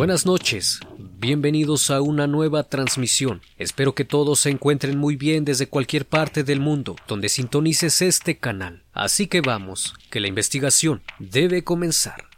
Buenas noches, bienvenidos a una nueva transmisión. Espero que todos se encuentren muy bien desde cualquier parte del mundo donde sintonices este canal. Así que vamos, que la investigación debe comenzar.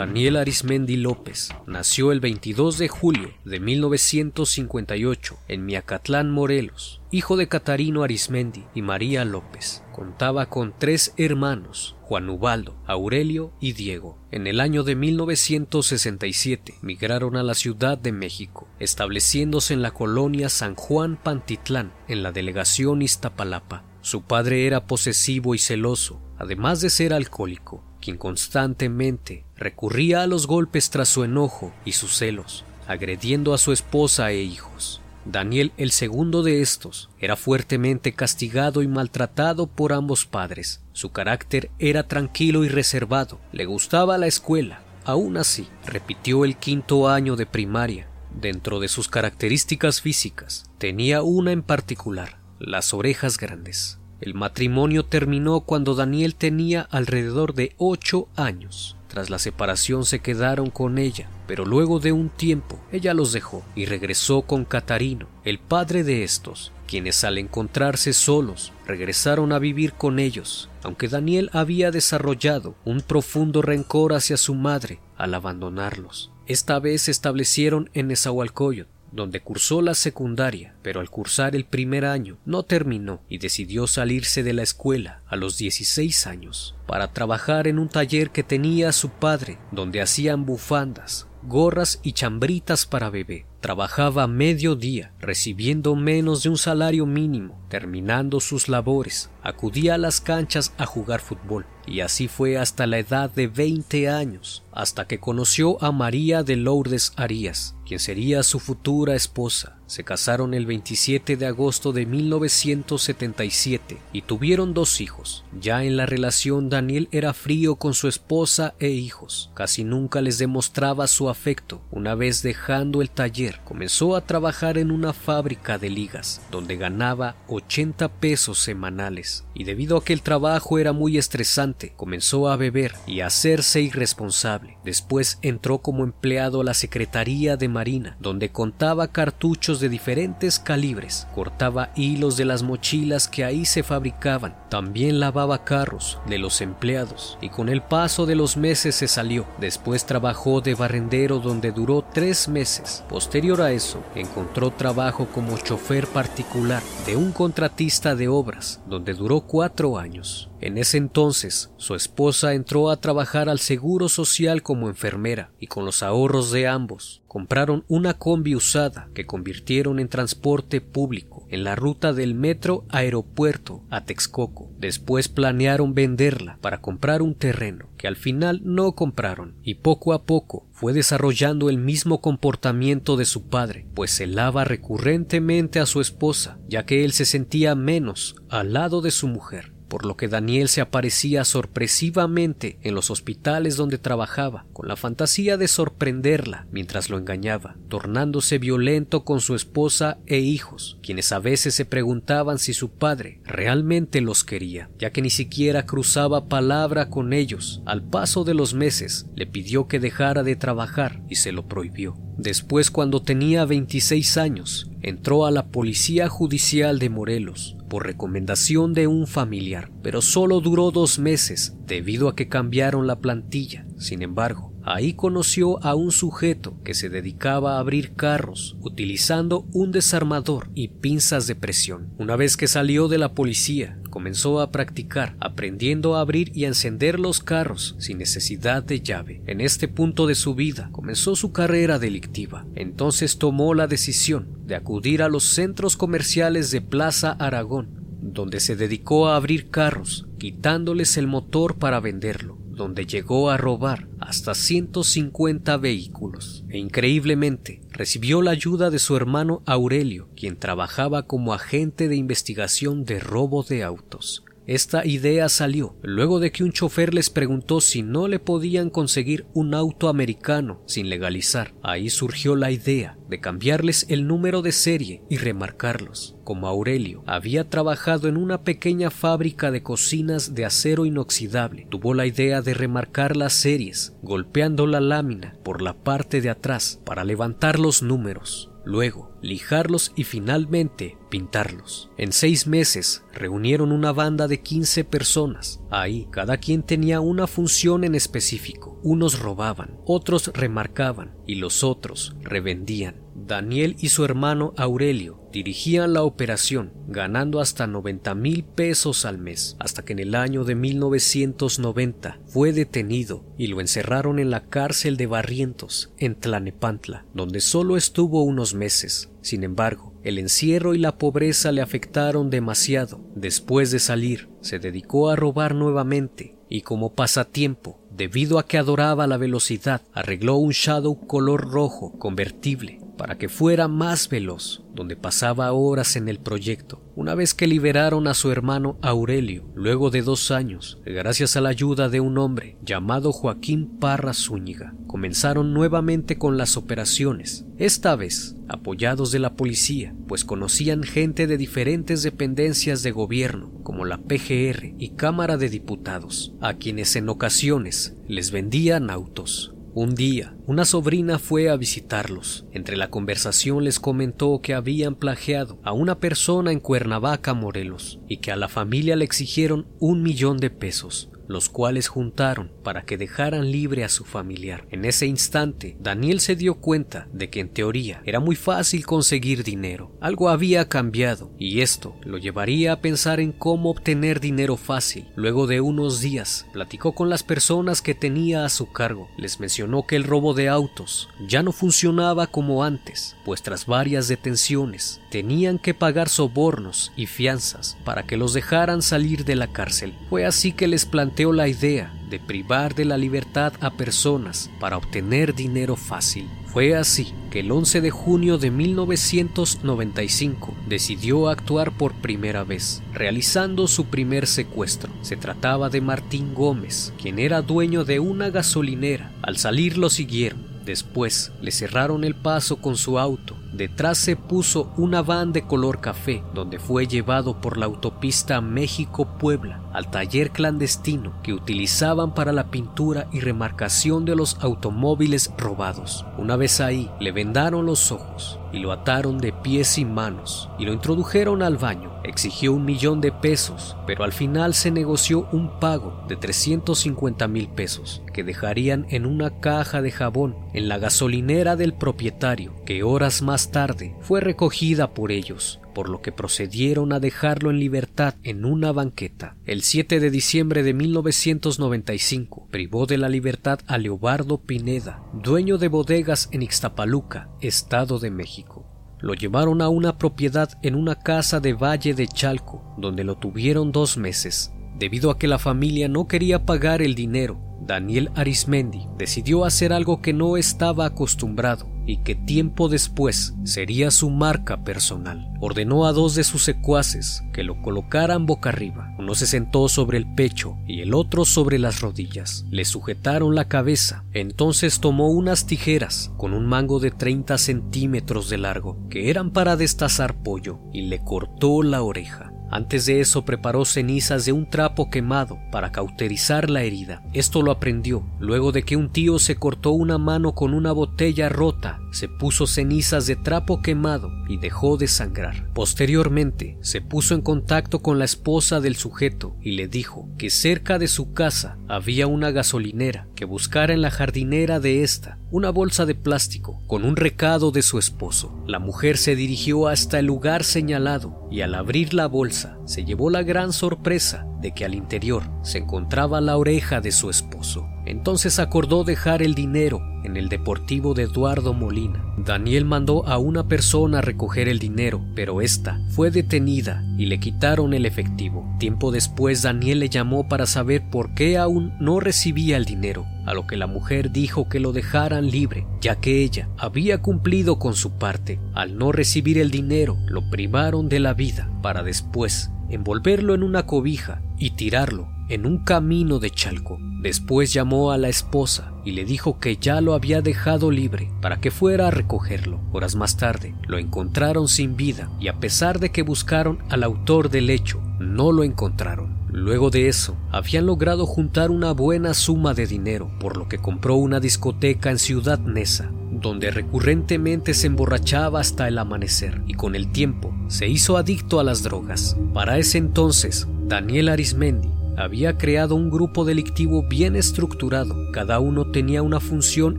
Daniel Arismendi López nació el 22 de julio de 1958 en Miacatlán, Morelos, hijo de Catarino Arismendi y María López. Contaba con tres hermanos, Juan Ubaldo, Aurelio y Diego. En el año de 1967 migraron a la Ciudad de México, estableciéndose en la colonia San Juan Pantitlán, en la delegación Iztapalapa. Su padre era posesivo y celoso, además de ser alcohólico quien constantemente recurría a los golpes tras su enojo y sus celos, agrediendo a su esposa e hijos. Daniel, el segundo de estos, era fuertemente castigado y maltratado por ambos padres. Su carácter era tranquilo y reservado, le gustaba la escuela. Aún así, repitió el quinto año de primaria. Dentro de sus características físicas, tenía una en particular, las orejas grandes. El matrimonio terminó cuando Daniel tenía alrededor de ocho años. Tras la separación se quedaron con ella, pero luego de un tiempo ella los dejó y regresó con Catarino, el padre de estos, quienes al encontrarse solos regresaron a vivir con ellos, aunque Daniel había desarrollado un profundo rencor hacia su madre al abandonarlos. Esta vez se establecieron en Nezahualcóyotl, donde cursó la secundaria, pero al cursar el primer año no terminó y decidió salirse de la escuela a los 16 años para trabajar en un taller que tenía su padre, donde hacían bufandas, gorras y chambritas para bebé. Trabajaba medio día, recibiendo menos de un salario mínimo. Terminando sus labores, acudía a las canchas a jugar fútbol, y así fue hasta la edad de 20 años, hasta que conoció a María de Lourdes Arias, quien sería su futura esposa. Se casaron el 27 de agosto de 1977 y tuvieron dos hijos. Ya en la relación Daniel era frío con su esposa e hijos. Casi nunca les demostraba su afecto. Una vez dejando el taller, comenzó a trabajar en una fábrica de ligas, donde ganaba 80 pesos semanales. Y debido a que el trabajo era muy estresante, comenzó a beber y a hacerse irresponsable. Después entró como empleado a la Secretaría de Marina, donde contaba cartuchos de diferentes calibres, cortaba hilos de las mochilas que ahí se fabricaban, también lavaba carros de los empleados y con el paso de los meses se salió. Después trabajó de barrendero donde duró tres meses. Posterior a eso, encontró trabajo como chofer particular de un contratista de obras donde duró cuatro años. En ese entonces, su esposa entró a trabajar al Seguro Social como enfermera y con los ahorros de ambos compraron una combi usada que convirtieron en transporte público en la ruta del metro aeropuerto a Texcoco. Después planearon venderla para comprar un terreno que al final no compraron y poco a poco fue desarrollando el mismo comportamiento de su padre, pues celaba recurrentemente a su esposa, ya que él se sentía menos al lado de su mujer por lo que Daniel se aparecía sorpresivamente en los hospitales donde trabajaba, con la fantasía de sorprenderla mientras lo engañaba, tornándose violento con su esposa e hijos, quienes a veces se preguntaban si su padre realmente los quería, ya que ni siquiera cruzaba palabra con ellos. Al paso de los meses le pidió que dejara de trabajar y se lo prohibió. Después, cuando tenía 26 años, entró a la Policía Judicial de Morelos por recomendación de un familiar, pero solo duró dos meses debido a que cambiaron la plantilla. Sin embargo, ahí conoció a un sujeto que se dedicaba a abrir carros utilizando un desarmador y pinzas de presión. Una vez que salió de la policía, comenzó a practicar, aprendiendo a abrir y encender los carros sin necesidad de llave. En este punto de su vida comenzó su carrera delictiva. Entonces tomó la decisión de acudir a los centros comerciales de Plaza Aragón, donde se dedicó a abrir carros, quitándoles el motor para venderlo donde llegó a robar hasta 150 vehículos e increíblemente recibió la ayuda de su hermano Aurelio, quien trabajaba como agente de investigación de robo de autos. Esta idea salió luego de que un chofer les preguntó si no le podían conseguir un auto americano sin legalizar. Ahí surgió la idea de cambiarles el número de serie y remarcarlos. Como Aurelio había trabajado en una pequeña fábrica de cocinas de acero inoxidable, tuvo la idea de remarcar las series, golpeando la lámina por la parte de atrás para levantar los números luego lijarlos y finalmente pintarlos. En seis meses reunieron una banda de 15 personas. Ahí cada quien tenía una función en específico. Unos robaban, otros remarcaban y los otros revendían. Daniel y su hermano Aurelio dirigían la operación, ganando hasta 90 mil pesos al mes, hasta que en el año de 1990 fue detenido y lo encerraron en la cárcel de Barrientos, en Tlanepantla, donde solo estuvo unos meses. Sin embargo, el encierro y la pobreza le afectaron demasiado. Después de salir, se dedicó a robar nuevamente y como pasatiempo, debido a que adoraba la velocidad, arregló un Shadow color rojo convertible para que fuera más veloz, donde pasaba horas en el proyecto. Una vez que liberaron a su hermano Aurelio, luego de dos años, gracias a la ayuda de un hombre llamado Joaquín Parra Zúñiga, comenzaron nuevamente con las operaciones, esta vez apoyados de la policía, pues conocían gente de diferentes dependencias de gobierno, como la PGR y Cámara de Diputados, a quienes en ocasiones les vendían autos. Un día, una sobrina fue a visitarlos. Entre la conversación les comentó que habían plagiado a una persona en Cuernavaca, Morelos, y que a la familia le exigieron un millón de pesos los cuales juntaron para que dejaran libre a su familiar. En ese instante, Daniel se dio cuenta de que en teoría era muy fácil conseguir dinero. Algo había cambiado y esto lo llevaría a pensar en cómo obtener dinero fácil. Luego de unos días, platicó con las personas que tenía a su cargo. Les mencionó que el robo de autos ya no funcionaba como antes, pues tras varias detenciones tenían que pagar sobornos y fianzas para que los dejaran salir de la cárcel. Fue así que les planteó la idea de privar de la libertad a personas para obtener dinero fácil. Fue así que el 11 de junio de 1995 decidió actuar por primera vez, realizando su primer secuestro. Se trataba de Martín Gómez, quien era dueño de una gasolinera. Al salir lo siguieron. Después le cerraron el paso con su auto Detrás se puso una van de color café, donde fue llevado por la autopista México-Puebla al taller clandestino que utilizaban para la pintura y remarcación de los automóviles robados. Una vez ahí, le vendaron los ojos y lo ataron de pies y manos y lo introdujeron al baño. Exigió un millón de pesos, pero al final se negoció un pago de 350 mil pesos que dejarían en una caja de jabón en la gasolinera del propietario, que horas más más tarde fue recogida por ellos, por lo que procedieron a dejarlo en libertad en una banqueta. El 7 de diciembre de 1995 privó de la libertad a Leobardo Pineda, dueño de bodegas en Ixtapaluca, Estado de México. Lo llevaron a una propiedad en una casa de Valle de Chalco, donde lo tuvieron dos meses. Debido a que la familia no quería pagar el dinero, Daniel Arismendi decidió hacer algo que no estaba acostumbrado y que tiempo después sería su marca personal. Ordenó a dos de sus secuaces que lo colocaran boca arriba. Uno se sentó sobre el pecho y el otro sobre las rodillas. Le sujetaron la cabeza. Entonces tomó unas tijeras con un mango de 30 centímetros de largo, que eran para destazar pollo, y le cortó la oreja. Antes de eso preparó cenizas de un trapo quemado para cauterizar la herida. Esto lo aprendió luego de que un tío se cortó una mano con una botella rota, se puso cenizas de trapo quemado y dejó de sangrar. Posteriormente se puso en contacto con la esposa del sujeto y le dijo que cerca de su casa había una gasolinera, que buscara en la jardinera de esta una bolsa de plástico con un recado de su esposo. La mujer se dirigió hasta el lugar señalado y al abrir la bolsa se llevó la gran sorpresa de que al interior se encontraba la oreja de su esposo. Entonces acordó dejar el dinero en el deportivo de Eduardo Molina. Daniel mandó a una persona a recoger el dinero, pero esta fue detenida y le quitaron el efectivo. Tiempo después Daniel le llamó para saber por qué aún no recibía el dinero, a lo que la mujer dijo que lo dejaran libre, ya que ella había cumplido con su parte. Al no recibir el dinero, lo privaron de la vida para después envolverlo en una cobija y tirarlo en un camino de Chalco. Después llamó a la esposa y le dijo que ya lo había dejado libre para que fuera a recogerlo. Horas más tarde lo encontraron sin vida y a pesar de que buscaron al autor del hecho, no lo encontraron. Luego de eso, habían logrado juntar una buena suma de dinero, por lo que compró una discoteca en Ciudad Neza, donde recurrentemente se emborrachaba hasta el amanecer y con el tiempo se hizo adicto a las drogas. Para ese entonces, Daniel Arismendi había creado un grupo delictivo bien estructurado. Cada uno tenía una función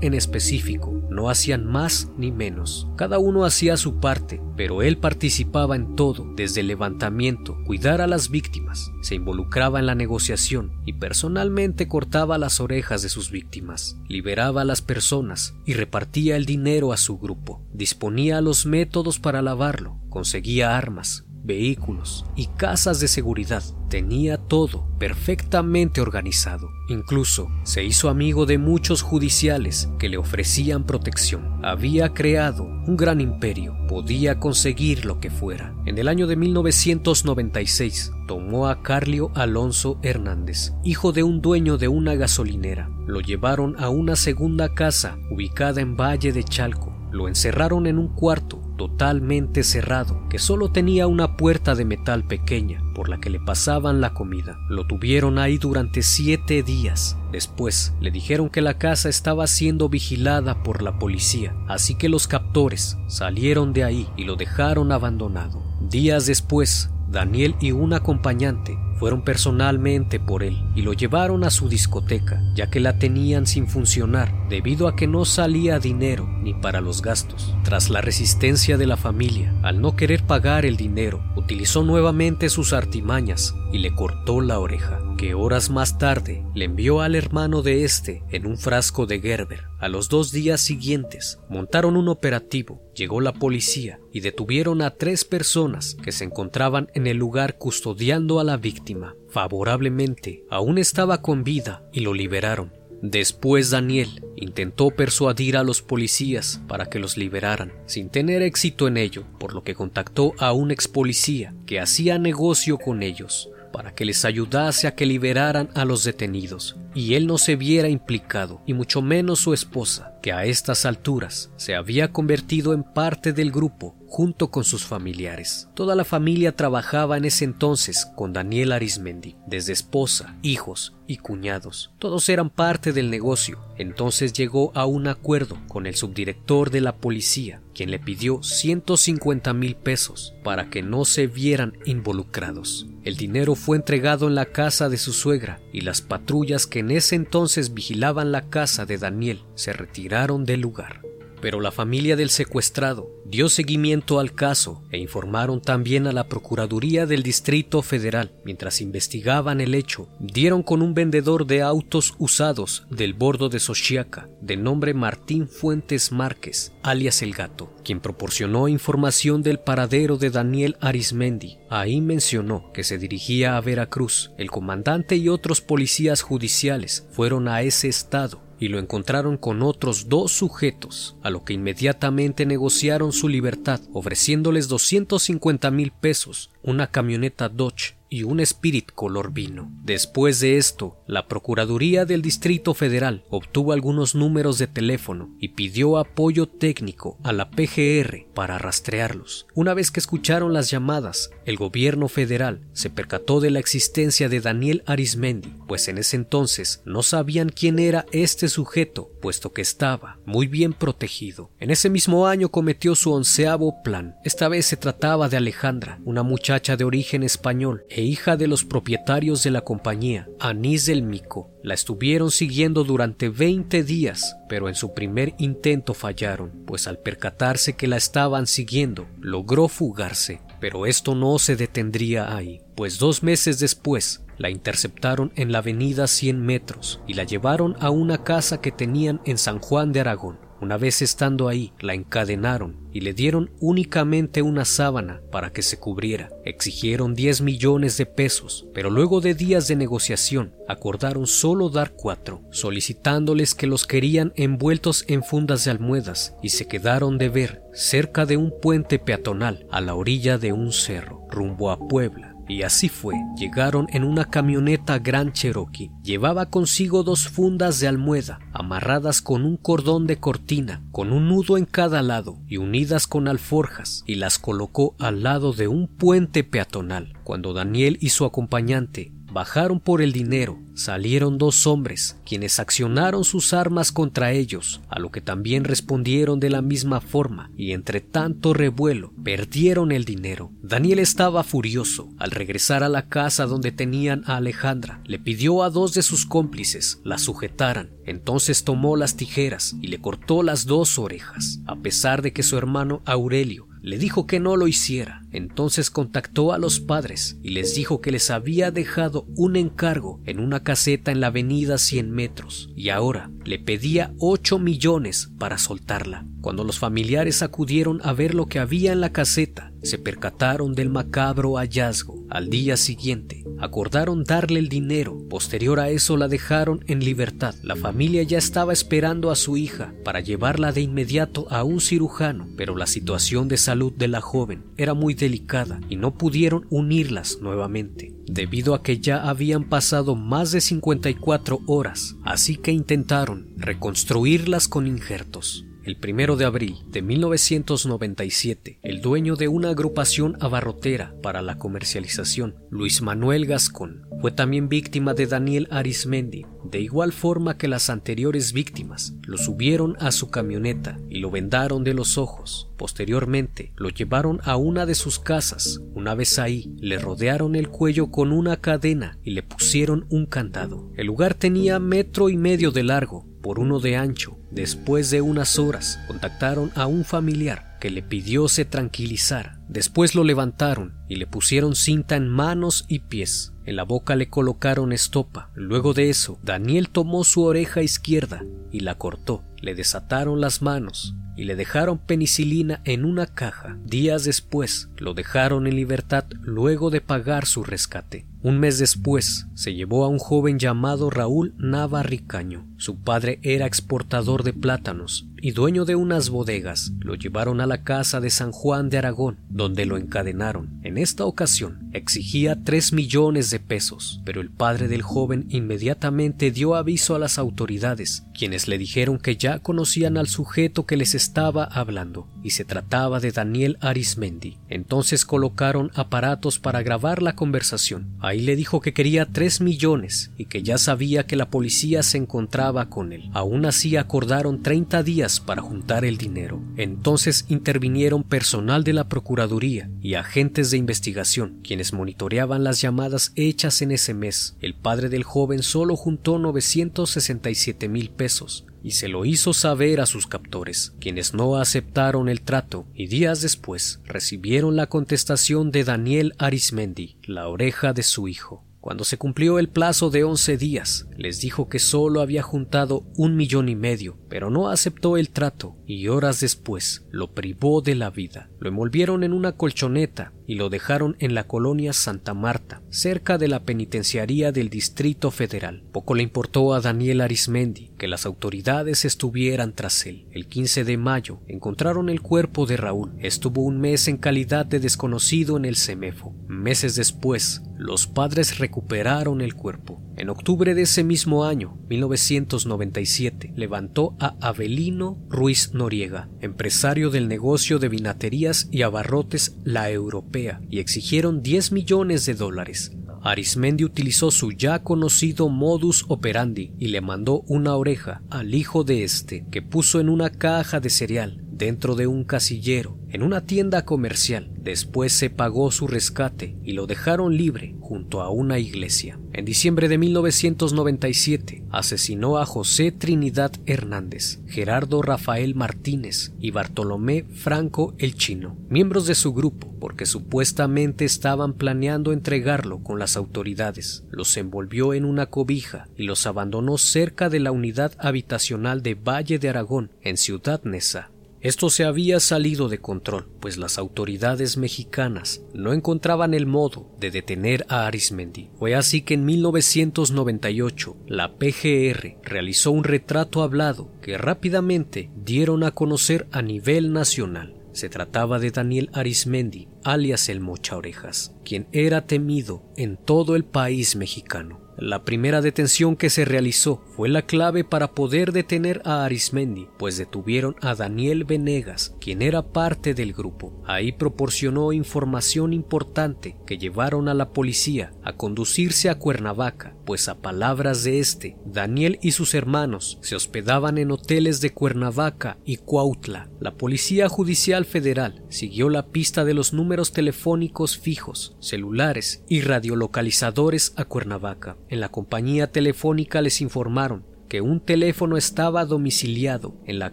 en específico. No hacían más ni menos. Cada uno hacía su parte, pero él participaba en todo, desde el levantamiento, cuidar a las víctimas, se involucraba en la negociación y personalmente cortaba las orejas de sus víctimas, liberaba a las personas y repartía el dinero a su grupo, disponía los métodos para lavarlo, conseguía armas, vehículos y casas de seguridad. Tenía todo perfectamente organizado. Incluso se hizo amigo de muchos judiciales que le ofrecían protección. Había creado un gran imperio. Podía conseguir lo que fuera. En el año de 1996 tomó a Carlio Alonso Hernández, hijo de un dueño de una gasolinera. Lo llevaron a una segunda casa ubicada en Valle de Chalco. Lo encerraron en un cuarto totalmente cerrado, que solo tenía una puerta de metal pequeña por la que le pasaban la comida. Lo tuvieron ahí durante siete días. Después le dijeron que la casa estaba siendo vigilada por la policía, así que los captores salieron de ahí y lo dejaron abandonado. Días después, Daniel y un acompañante fueron personalmente por él y lo llevaron a su discoteca, ya que la tenían sin funcionar debido a que no salía dinero ni para los gastos. Tras la resistencia de la familia, al no querer pagar el dinero, utilizó nuevamente sus artimañas y le cortó la oreja, que horas más tarde le envió al hermano de este en un frasco de Gerber. A los dos días siguientes montaron un operativo, llegó la policía y detuvieron a tres personas que se encontraban en el lugar custodiando a la víctima. Favorablemente, aún estaba con vida y lo liberaron. Después Daniel intentó persuadir a los policías para que los liberaran, sin tener éxito en ello, por lo que contactó a un ex policía que hacía negocio con ellos para que les ayudase a que liberaran a los detenidos, y él no se viera implicado, y mucho menos su esposa, que a estas alturas se había convertido en parte del grupo junto con sus familiares. Toda la familia trabajaba en ese entonces con Daniel Arismendi, desde esposa, hijos y cuñados. Todos eran parte del negocio. Entonces llegó a un acuerdo con el subdirector de la policía, quien le pidió 150 mil pesos para que no se vieran involucrados. El dinero fue entregado en la casa de su suegra y las patrullas que en ese entonces vigilaban la casa de Daniel se retiraron del lugar. Pero la familia del secuestrado dio seguimiento al caso e informaron también a la Procuraduría del Distrito Federal. Mientras investigaban el hecho, dieron con un vendedor de autos usados del bordo de Xochiaca, de nombre Martín Fuentes Márquez, alias El Gato, quien proporcionó información del paradero de Daniel Arismendi. Ahí mencionó que se dirigía a Veracruz. El comandante y otros policías judiciales fueron a ese estado y lo encontraron con otros dos sujetos, a lo que inmediatamente negociaron su libertad, ofreciéndoles 250 mil pesos, una camioneta Dodge y un Spirit color vino. Después de esto, la Procuraduría del Distrito Federal obtuvo algunos números de teléfono y pidió apoyo técnico a la PGR para rastrearlos. Una vez que escucharon las llamadas, el gobierno federal se percató de la existencia de Daniel Arismendi, pues en ese entonces no sabían quién era este sujeto, puesto que estaba muy bien protegido. En ese mismo año cometió su onceavo plan. Esta vez se trataba de Alejandra, una muchacha de origen español e hija de los propietarios de la compañía, Anís del Mico. La estuvieron siguiendo durante 20 días, pero en su primer intento fallaron, pues al percatarse que la estaban siguiendo, logró fugarse. Pero esto no se detendría ahí, pues dos meses después la interceptaron en la avenida 100 metros y la llevaron a una casa que tenían en San Juan de Aragón. Una vez estando ahí, la encadenaron y le dieron únicamente una sábana para que se cubriera. Exigieron 10 millones de pesos, pero luego de días de negociación acordaron solo dar cuatro, solicitándoles que los querían envueltos en fundas de almohadas y se quedaron de ver cerca de un puente peatonal a la orilla de un cerro, rumbo a Puebla. Y así fue. Llegaron en una camioneta Gran Cherokee. Llevaba consigo dos fundas de almohada, amarradas con un cordón de cortina, con un nudo en cada lado y unidas con alforjas, y las colocó al lado de un puente peatonal. Cuando Daniel y su acompañante Bajaron por el dinero, salieron dos hombres, quienes accionaron sus armas contra ellos, a lo que también respondieron de la misma forma, y entre tanto revuelo, perdieron el dinero. Daniel estaba furioso. Al regresar a la casa donde tenían a Alejandra, le pidió a dos de sus cómplices la sujetaran. Entonces tomó las tijeras y le cortó las dos orejas, a pesar de que su hermano Aurelio le dijo que no lo hiciera. Entonces contactó a los padres y les dijo que les había dejado un encargo en una caseta en la avenida 100 metros y ahora le pedía 8 millones para soltarla. Cuando los familiares acudieron a ver lo que había en la caseta, se percataron del macabro hallazgo. Al día siguiente, acordaron darle el dinero. Posterior a eso la dejaron en libertad. La familia ya estaba esperando a su hija para llevarla de inmediato a un cirujano, pero la situación de salud de la joven era muy delicada y no pudieron unirlas nuevamente, debido a que ya habían pasado más de 54 horas, así que intentaron reconstruirlas con injertos. El primero de abril de 1997, el dueño de una agrupación abarrotera para la comercialización, Luis Manuel Gascón, fue también víctima de Daniel Arismendi, de igual forma que las anteriores víctimas. Lo subieron a su camioneta y lo vendaron de los ojos. Posteriormente, lo llevaron a una de sus casas. Una vez ahí, le rodearon el cuello con una cadena y le pusieron un candado. El lugar tenía metro y medio de largo por uno de ancho. Después de unas horas, contactaron a un familiar que le pidió se tranquilizara. Después lo levantaron y le pusieron cinta en manos y pies. En la boca le colocaron estopa. Luego de eso, Daniel tomó su oreja izquierda y la cortó. Le desataron las manos y le dejaron penicilina en una caja. Días después, lo dejaron en libertad luego de pagar su rescate. Un mes después, se llevó a un joven llamado Raúl Navarricaño. Su padre era exportador de plátanos y dueño de unas bodegas. Lo llevaron a la casa de San Juan de Aragón, donde lo encadenaron. En esta ocasión exigía tres millones de pesos, pero el padre del joven inmediatamente dio aviso a las autoridades, quienes le dijeron que ya conocían al sujeto que les estaba hablando, y se trataba de Daniel Arismendi. Entonces colocaron aparatos para grabar la conversación. Ahí le dijo que quería tres millones y que ya sabía que la policía se encontraba con él. Aún así acordaron 30 días para juntar el dinero. Entonces intervinieron personal de la Procuraduría y agentes de investigación, quienes monitoreaban las llamadas hechas en ese mes. El padre del joven solo juntó 967 mil pesos y se lo hizo saber a sus captores, quienes no aceptaron el trato y días después recibieron la contestación de Daniel Arismendi, la oreja de su hijo. Cuando se cumplió el plazo de once días, les dijo que solo había juntado un millón y medio, pero no aceptó el trato y horas después lo privó de la vida. Lo envolvieron en una colchoneta y lo dejaron en la colonia Santa Marta, cerca de la penitenciaría del Distrito Federal. Poco le importó a Daniel Arismendi que las autoridades estuvieran tras él. El 15 de mayo encontraron el cuerpo de Raúl. Estuvo un mes en calidad de desconocido en el CEMEFO. Meses después, los padres recuperaron el cuerpo. En octubre de ese mismo año, 1997, levantó a Avelino Ruiz Noriega, empresario del negocio de vinaterías y abarrotes La Europea, y exigieron 10 millones de dólares. Arismendi utilizó su ya conocido modus operandi y le mandó una oreja al hijo de este, que puso en una caja de cereal dentro de un casillero en una tienda comercial. Después se pagó su rescate y lo dejaron libre junto a una iglesia. En diciembre de 1997 asesinó a José Trinidad Hernández, Gerardo Rafael Martínez y Bartolomé Franco el Chino, miembros de su grupo, porque supuestamente estaban planeando entregarlo con las autoridades. Los envolvió en una cobija y los abandonó cerca de la unidad habitacional de Valle de Aragón, en Ciudad Neza. Esto se había salido de control, pues las autoridades mexicanas no encontraban el modo de detener a Arismendi. Fue así que en 1998 la PGR realizó un retrato hablado que rápidamente dieron a conocer a nivel nacional. Se trataba de Daniel Arismendi, alias el Mocha Orejas, quien era temido en todo el país mexicano. La primera detención que se realizó fue la clave para poder detener a Arismendi, pues detuvieron a Daniel Venegas, quien era parte del grupo. Ahí proporcionó información importante que llevaron a la policía a conducirse a Cuernavaca, pues a palabras de este, Daniel y sus hermanos se hospedaban en hoteles de Cuernavaca y Cuautla. La Policía Judicial Federal siguió la pista de los números telefónicos fijos, celulares y radiolocalizadores a Cuernavaca. En la compañía telefónica les informaron que un teléfono estaba domiciliado en la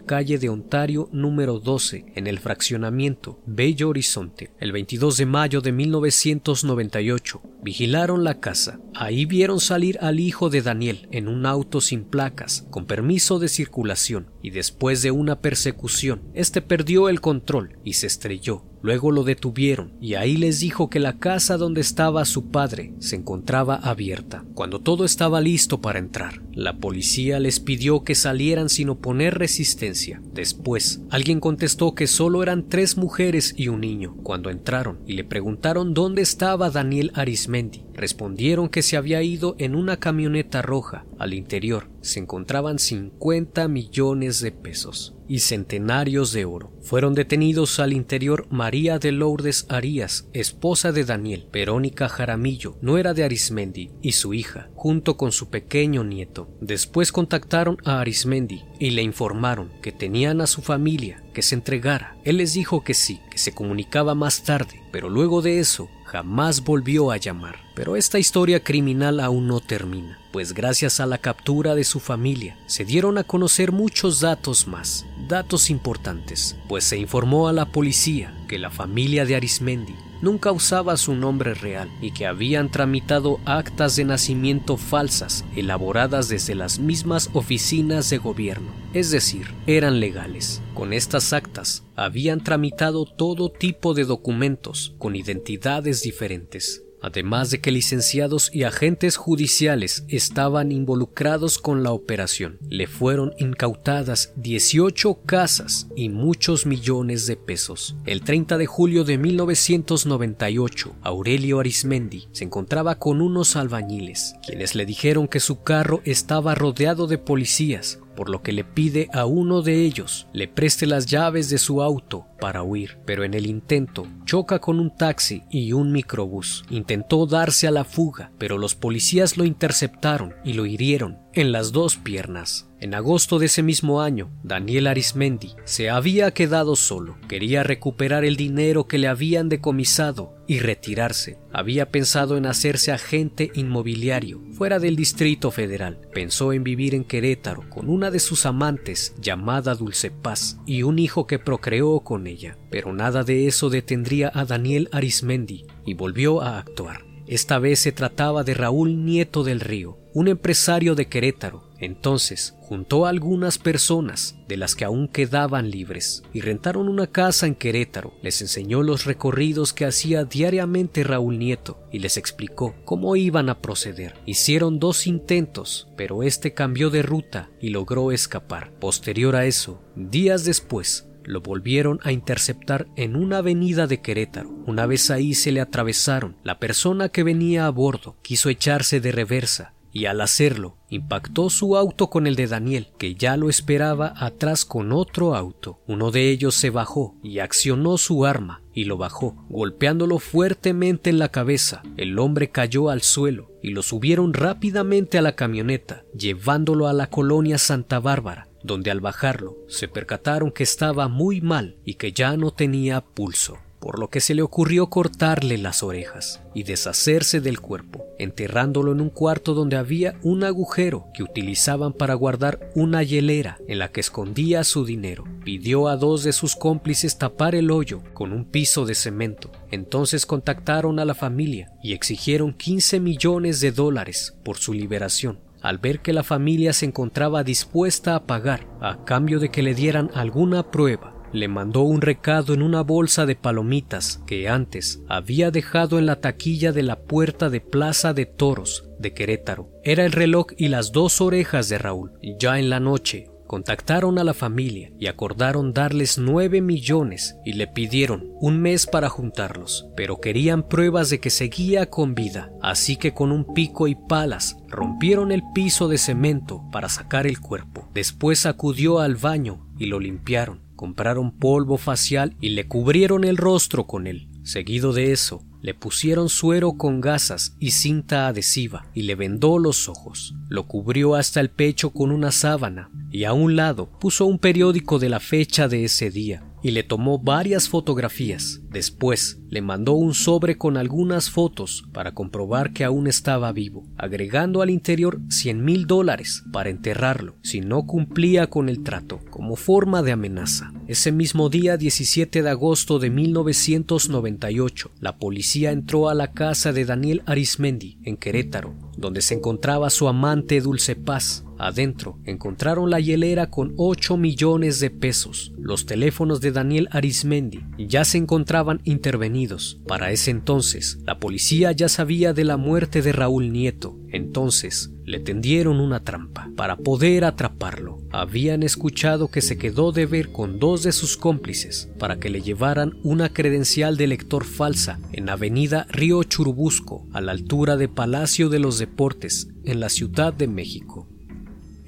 calle de Ontario número 12 en el fraccionamiento Bello Horizonte. El 22 de mayo de 1998 vigilaron la casa. Ahí vieron salir al hijo de Daniel en un auto sin placas, con permiso de circulación, y después de una persecución, este perdió el control y se estrelló. Luego lo detuvieron y ahí les dijo que la casa donde estaba su padre se encontraba abierta. Cuando todo estaba listo para entrar, la policía les pidió que salieran sin oponer resistencia. Después, alguien contestó que solo eran tres mujeres y un niño. Cuando entraron y le preguntaron dónde estaba Daniel Arismendi, respondieron que se había ido en una camioneta roja. Al interior se encontraban 50 millones de pesos y centenarios de oro. Fueron detenidos al interior María de Lourdes Arias, esposa de Daniel, Verónica Jaramillo, nuera de Arismendi, y su hija, junto con su pequeño nieto. Después contactaron a Arismendi y le informaron que tenían a su familia que se entregara. Él les dijo que sí, que se comunicaba más tarde, pero luego de eso jamás volvió a llamar. Pero esta historia criminal aún no termina, pues gracias a la captura de su familia se dieron a conocer muchos datos más, datos importantes, pues se informó a la policía que la familia de Arismendi nunca usaba su nombre real y que habían tramitado actas de nacimiento falsas elaboradas desde las mismas oficinas de gobierno, es decir, eran legales. Con estas actas habían tramitado todo tipo de documentos con identidades diferentes, además de que licenciados y agentes judiciales estaban involucrados con la operación. Le fueron incautadas 18 casas y muchos millones de pesos. El 30 de julio de 1998, Aurelio Arismendi se encontraba con unos albañiles, quienes le dijeron que su carro estaba rodeado de policías por lo que le pide a uno de ellos le preste las llaves de su auto para huir, pero en el intento choca con un taxi y un microbús. Intentó darse a la fuga, pero los policías lo interceptaron y lo hirieron en las dos piernas. En agosto de ese mismo año, Daniel Arismendi se había quedado solo. Quería recuperar el dinero que le habían decomisado y retirarse. Había pensado en hacerse agente inmobiliario fuera del Distrito Federal. Pensó en vivir en Querétaro con una de sus amantes llamada Dulce Paz y un hijo que procreó con ella. Pero nada de eso detendría a Daniel Arismendi y volvió a actuar. Esta vez se trataba de Raúl Nieto del Río, un empresario de Querétaro. Entonces juntó a algunas personas, de las que aún quedaban libres, y rentaron una casa en Querétaro. Les enseñó los recorridos que hacía diariamente Raúl Nieto y les explicó cómo iban a proceder. Hicieron dos intentos, pero este cambió de ruta y logró escapar. Posterior a eso, días después, lo volvieron a interceptar en una avenida de Querétaro. Una vez ahí se le atravesaron. La persona que venía a bordo quiso echarse de reversa y al hacerlo impactó su auto con el de Daniel, que ya lo esperaba atrás con otro auto. Uno de ellos se bajó y accionó su arma y lo bajó, golpeándolo fuertemente en la cabeza. El hombre cayó al suelo y lo subieron rápidamente a la camioneta, llevándolo a la colonia Santa Bárbara donde al bajarlo se percataron que estaba muy mal y que ya no tenía pulso, por lo que se le ocurrió cortarle las orejas y deshacerse del cuerpo, enterrándolo en un cuarto donde había un agujero que utilizaban para guardar una hielera en la que escondía su dinero. Pidió a dos de sus cómplices tapar el hoyo con un piso de cemento. Entonces contactaron a la familia y exigieron 15 millones de dólares por su liberación al ver que la familia se encontraba dispuesta a pagar a cambio de que le dieran alguna prueba, le mandó un recado en una bolsa de palomitas que antes había dejado en la taquilla de la puerta de Plaza de Toros de Querétaro. Era el reloj y las dos orejas de Raúl. Ya en la noche, Contactaron a la familia y acordaron darles nueve millones y le pidieron un mes para juntarlos, pero querían pruebas de que seguía con vida, así que con un pico y palas rompieron el piso de cemento para sacar el cuerpo. Después acudió al baño y lo limpiaron, compraron polvo facial y le cubrieron el rostro con él. Seguido de eso, le pusieron suero con gasas y cinta adhesiva y le vendó los ojos. Lo cubrió hasta el pecho con una sábana y a un lado puso un periódico de la fecha de ese día y le tomó varias fotografías. Después le mandó un sobre con algunas fotos para comprobar que aún estaba vivo, agregando al interior cien mil dólares para enterrarlo si no cumplía con el trato, como forma de amenaza. Ese mismo día 17 de agosto de 1998, la policía entró a la casa de Daniel Arismendi en Querétaro, donde se encontraba su amante Dulce Paz, Adentro encontraron la hielera con 8 millones de pesos. Los teléfonos de Daniel Arismendi ya se encontraban intervenidos. Para ese entonces, la policía ya sabía de la muerte de Raúl Nieto. Entonces, le tendieron una trampa para poder atraparlo. Habían escuchado que se quedó de ver con dos de sus cómplices para que le llevaran una credencial de lector falsa en Avenida Río Churubusco, a la altura de Palacio de los Deportes, en la Ciudad de México.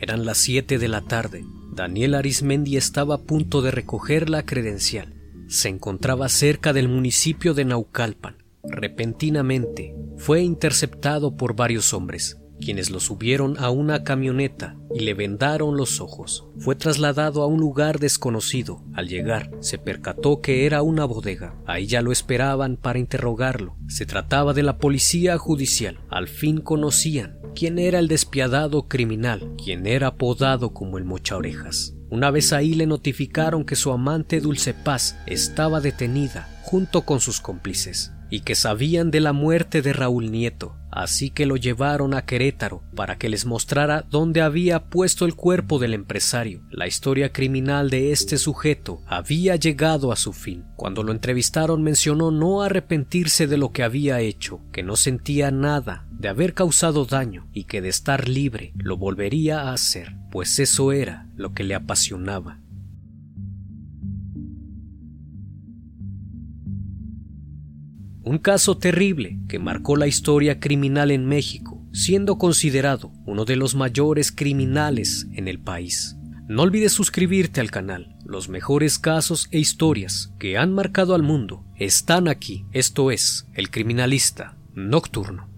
Eran las 7 de la tarde. Daniel Arismendi estaba a punto de recoger la credencial. Se encontraba cerca del municipio de Naucalpan. Repentinamente fue interceptado por varios hombres quienes lo subieron a una camioneta y le vendaron los ojos. Fue trasladado a un lugar desconocido. Al llegar, se percató que era una bodega. Ahí ya lo esperaban para interrogarlo. Se trataba de la policía judicial. Al fin conocían quién era el despiadado criminal, quien era apodado como el mocha orejas. Una vez ahí le notificaron que su amante Dulce Paz estaba detenida junto con sus cómplices y que sabían de la muerte de Raúl Nieto, así que lo llevaron a Querétaro para que les mostrara dónde había puesto el cuerpo del empresario. La historia criminal de este sujeto había llegado a su fin. Cuando lo entrevistaron mencionó no arrepentirse de lo que había hecho, que no sentía nada de haber causado daño y que de estar libre lo volvería a hacer, pues eso era lo que le apasionaba. Un caso terrible que marcó la historia criminal en México, siendo considerado uno de los mayores criminales en el país. No olvides suscribirte al canal. Los mejores casos e historias que han marcado al mundo están aquí. Esto es El Criminalista Nocturno.